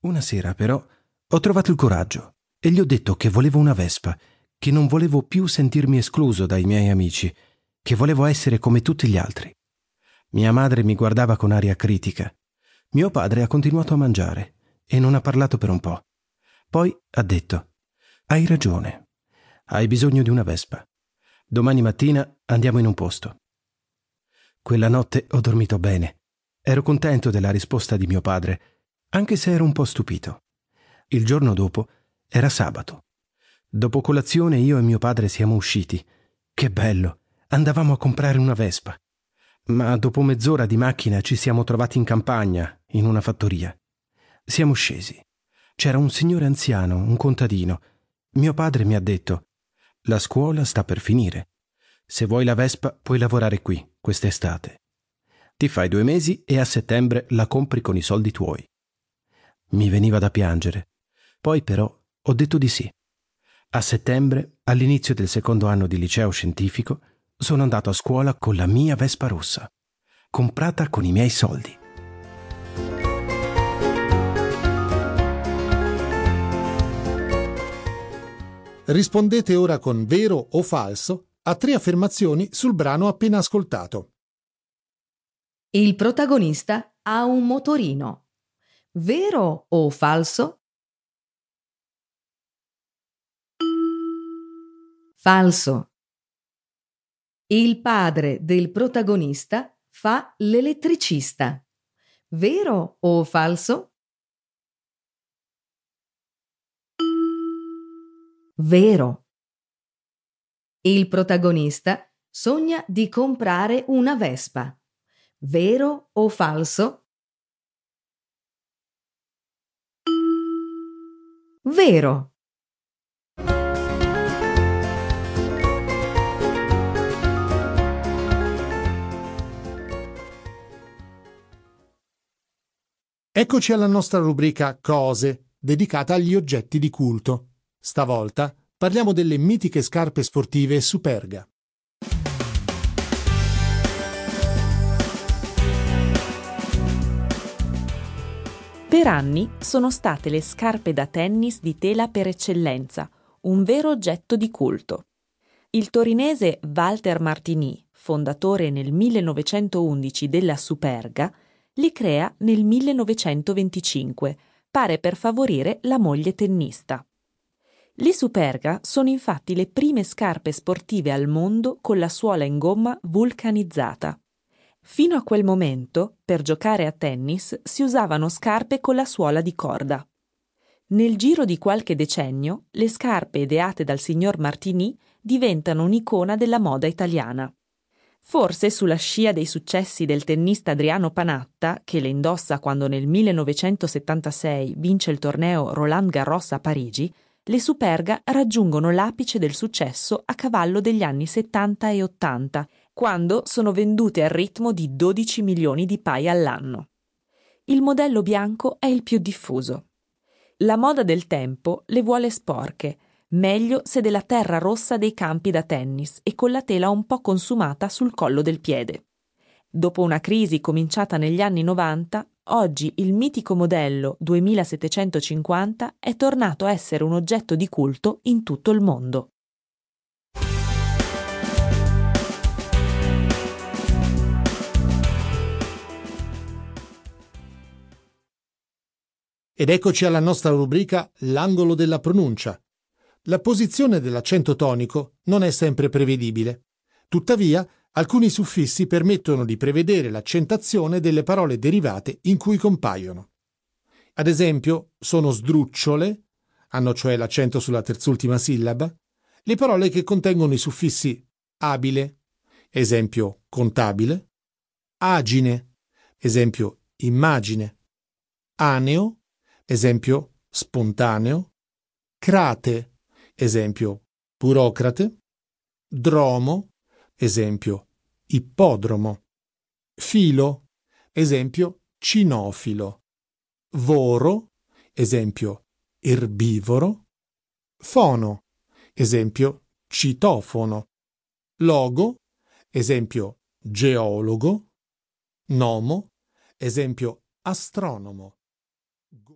Una sera, però, ho trovato il coraggio e gli ho detto che volevo una Vespa, che non volevo più sentirmi escluso dai miei amici, che volevo essere come tutti gli altri. Mia madre mi guardava con aria critica. Mio padre ha continuato a mangiare e non ha parlato per un po'. Poi ha detto: Hai ragione. Hai bisogno di una Vespa. Domani mattina andiamo in un posto. Quella notte ho dormito bene. Ero contento della risposta di mio padre anche se ero un po' stupito. Il giorno dopo era sabato. Dopo colazione io e mio padre siamo usciti. Che bello! Andavamo a comprare una Vespa. Ma dopo mezz'ora di macchina ci siamo trovati in campagna, in una fattoria. Siamo scesi. C'era un signore anziano, un contadino. Mio padre mi ha detto: La scuola sta per finire. Se vuoi la Vespa, puoi lavorare qui, quest'estate. Ti fai due mesi e a settembre la compri con i soldi tuoi. Mi veniva da piangere. Poi però ho detto di sì. A settembre, all'inizio del secondo anno di liceo scientifico, sono andato a scuola con la mia Vespa rossa, comprata con i miei soldi. Rispondete ora con vero o falso a tre affermazioni sul brano appena ascoltato. Il protagonista ha un motorino. Vero o falso? Falso. Il padre del protagonista fa l'elettricista. Vero o falso? Vero. Il protagonista sogna di comprare una Vespa. Vero o falso? Vero. Eccoci alla nostra rubrica Cose, dedicata agli oggetti di culto. Stavolta parliamo delle mitiche scarpe sportive Superga. Per anni sono state le scarpe da tennis di tela per eccellenza, un vero oggetto di culto. Il torinese Walter Martini, fondatore nel 1911 della Superga, li crea nel 1925, pare per favorire la moglie tennista. Le Superga sono infatti le prime scarpe sportive al mondo con la suola in gomma vulcanizzata. Fino a quel momento, per giocare a tennis, si usavano scarpe con la suola di corda. Nel giro di qualche decennio, le scarpe ideate dal signor Martini diventano un'icona della moda italiana. Forse sulla scia dei successi del tennista Adriano Panatta, che le indossa quando nel 1976 vince il torneo Roland Garros a Parigi, le Superga raggiungono l'apice del successo a cavallo degli anni 70 e 80 quando sono vendute al ritmo di 12 milioni di paia all'anno. Il modello bianco è il più diffuso. La moda del tempo le vuole sporche, meglio se della terra rossa dei campi da tennis e con la tela un po' consumata sul collo del piede. Dopo una crisi cominciata negli anni 90, oggi il mitico modello 2750 è tornato a essere un oggetto di culto in tutto il mondo. Ed eccoci alla nostra rubrica L'angolo della pronuncia. La posizione dell'accento tonico non è sempre prevedibile. Tuttavia, alcuni suffissi permettono di prevedere l'accentazione delle parole derivate in cui compaiono. Ad esempio, sono sdrucciole, hanno cioè l'accento sulla terzultima sillaba, le parole che contengono i suffissi abile, esempio contabile, agine, esempio immagine, aneo, esempio spontaneo, crate, esempio burocrate, dromo, esempio ippodromo, filo, esempio cinofilo, voro, esempio erbivoro, fono, esempio citofono, logo, esempio geologo, nomo, esempio astronomo.